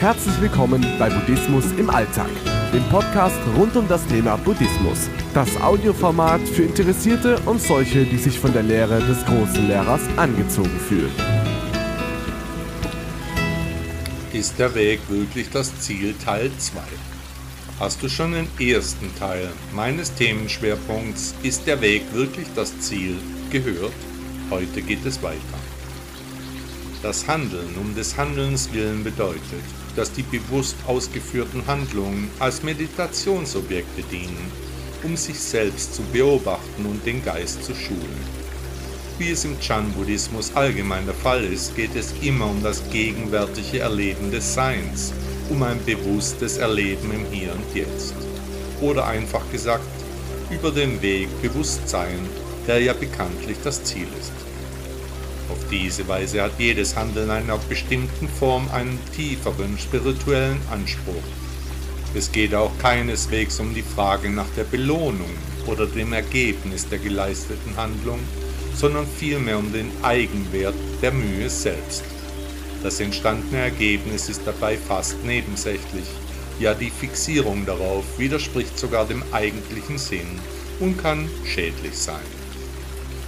Herzlich willkommen bei Buddhismus im Alltag, dem Podcast rund um das Thema Buddhismus. Das Audioformat für Interessierte und solche, die sich von der Lehre des großen Lehrers angezogen fühlen. Ist der Weg wirklich das Ziel Teil 2? Hast du schon den ersten Teil meines Themenschwerpunkts Ist der Weg wirklich das Ziel gehört? Heute geht es weiter. Das Handeln um des Handelns willen bedeutet, dass die bewusst ausgeführten Handlungen als Meditationsobjekte dienen, um sich selbst zu beobachten und den Geist zu schulen. Wie es im Chan-Buddhismus allgemein der Fall ist, geht es immer um das gegenwärtige Erleben des Seins, um ein bewusstes Erleben im Hier und Jetzt. Oder einfach gesagt, über den Weg Bewusstsein, der ja bekanntlich das Ziel ist. Auf diese Weise hat jedes Handeln einer bestimmten Form einen tieferen spirituellen Anspruch. Es geht auch keineswegs um die Frage nach der Belohnung oder dem Ergebnis der geleisteten Handlung, sondern vielmehr um den Eigenwert der Mühe selbst. Das entstandene Ergebnis ist dabei fast nebensächlich, ja die Fixierung darauf widerspricht sogar dem eigentlichen Sinn und kann schädlich sein.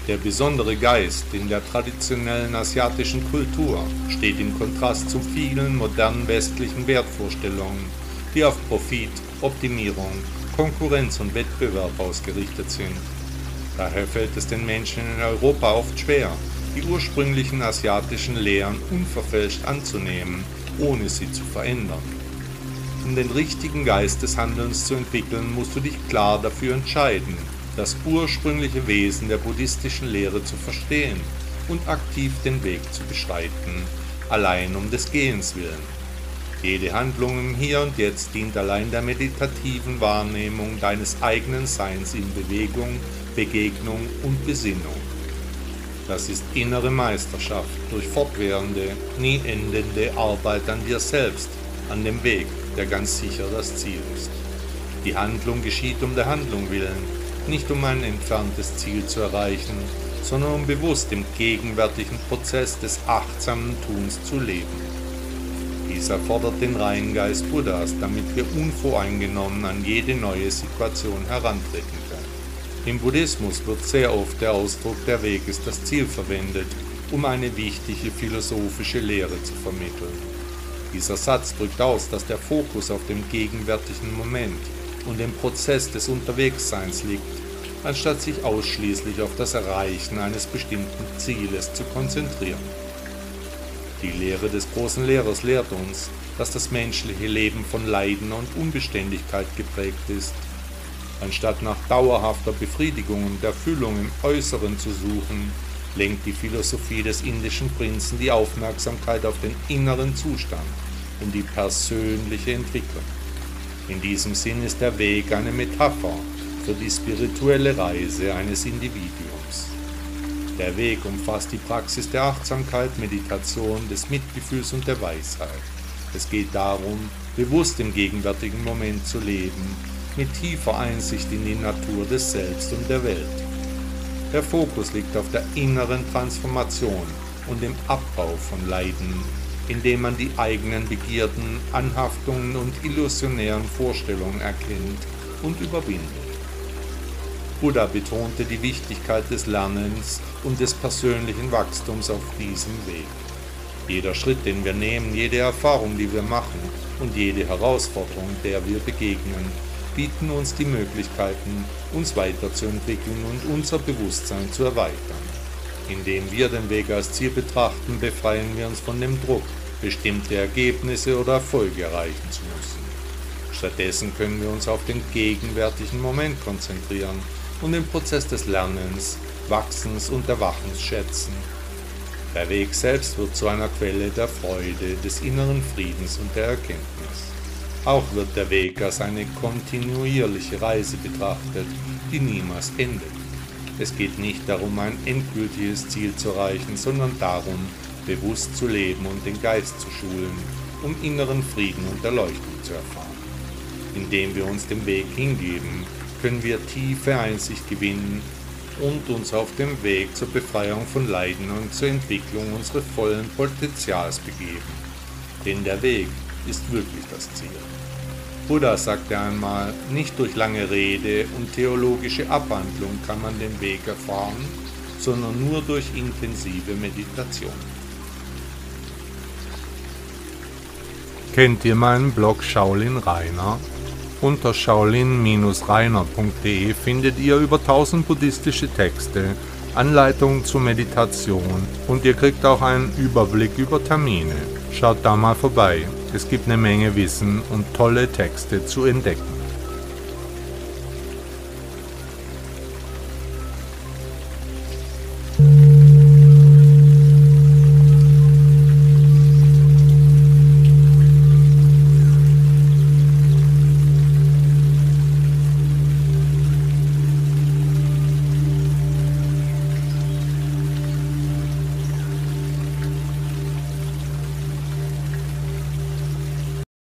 Der besondere Geist in der traditionellen asiatischen Kultur steht im Kontrast zu vielen modernen westlichen Wertvorstellungen, die auf Profit, Optimierung, Konkurrenz und Wettbewerb ausgerichtet sind. Daher fällt es den Menschen in Europa oft schwer, die ursprünglichen asiatischen Lehren unverfälscht anzunehmen, ohne sie zu verändern. Um den richtigen Geist des Handelns zu entwickeln, musst du dich klar dafür entscheiden, das ursprüngliche Wesen der buddhistischen Lehre zu verstehen und aktiv den Weg zu beschreiten, allein um des Gehens willen. Jede Handlung im Hier und Jetzt dient allein der meditativen Wahrnehmung deines eigenen Seins in Bewegung, Begegnung und Besinnung. Das ist innere Meisterschaft durch fortwährende, nie endende Arbeit an dir selbst, an dem Weg, der ganz sicher das Ziel ist. Die Handlung geschieht um der Handlung willen, nicht um ein entferntes Ziel zu erreichen, sondern um bewusst im gegenwärtigen Prozess des achtsamen Tuns zu leben. Dies erfordert den reinen Geist Buddhas, damit wir unvoreingenommen an jede neue Situation herantreten können. Im Buddhismus wird sehr oft der Ausdruck der Weg ist das Ziel verwendet, um eine wichtige philosophische Lehre zu vermitteln. Dieser Satz drückt aus, dass der Fokus auf dem gegenwärtigen Moment und dem Prozess des Unterwegsseins liegt, anstatt sich ausschließlich auf das Erreichen eines bestimmten Zieles zu konzentrieren. Die Lehre des großen Lehrers lehrt uns, dass das menschliche Leben von Leiden und Unbeständigkeit geprägt ist. Anstatt nach dauerhafter Befriedigung und Erfüllung im Äußeren zu suchen, lenkt die Philosophie des indischen Prinzen die Aufmerksamkeit auf den inneren Zustand und die persönliche Entwicklung. In diesem Sinn ist der Weg eine Metapher für die spirituelle Reise eines Individuums. Der Weg umfasst die Praxis der Achtsamkeit, Meditation, des Mitgefühls und der Weisheit. Es geht darum, bewusst im gegenwärtigen Moment zu leben, mit tiefer Einsicht in die Natur des Selbst und der Welt. Der Fokus liegt auf der inneren Transformation und dem Abbau von Leiden indem man die eigenen Begierden, Anhaftungen und illusionären Vorstellungen erkennt und überwindet. Buddha betonte die Wichtigkeit des Lernens und des persönlichen Wachstums auf diesem Weg. Jeder Schritt, den wir nehmen, jede Erfahrung, die wir machen und jede Herausforderung, der wir begegnen, bieten uns die Möglichkeiten, uns weiterzuentwickeln und unser Bewusstsein zu erweitern. Indem wir den Weg als Ziel betrachten, befreien wir uns von dem Druck, bestimmte Ergebnisse oder Erfolge erreichen zu müssen. Stattdessen können wir uns auf den gegenwärtigen Moment konzentrieren und den Prozess des Lernens, Wachsens und Erwachens schätzen. Der Weg selbst wird zu einer Quelle der Freude, des inneren Friedens und der Erkenntnis. Auch wird der Weg als eine kontinuierliche Reise betrachtet, die niemals endet. Es geht nicht darum, ein endgültiges Ziel zu erreichen, sondern darum, bewusst zu leben und den Geist zu schulen, um inneren Frieden und Erleuchtung zu erfahren. Indem wir uns dem Weg hingeben, können wir tiefe Einsicht gewinnen und uns auf dem Weg zur Befreiung von Leiden und zur Entwicklung unseres vollen Potenzials begeben. Denn der Weg ist wirklich das Ziel. Buddha sagte einmal, nicht durch lange Rede und theologische Abwandlung kann man den Weg erfahren, sondern nur durch intensive Meditation. Kennt ihr meinen Blog Shaolin Rainer? Unter shaolin-rainer.de findet ihr über 1000 buddhistische Texte, Anleitungen zur Meditation und ihr kriegt auch einen Überblick über Termine. Schaut da mal vorbei. Es gibt eine Menge Wissen und tolle Texte zu entdecken.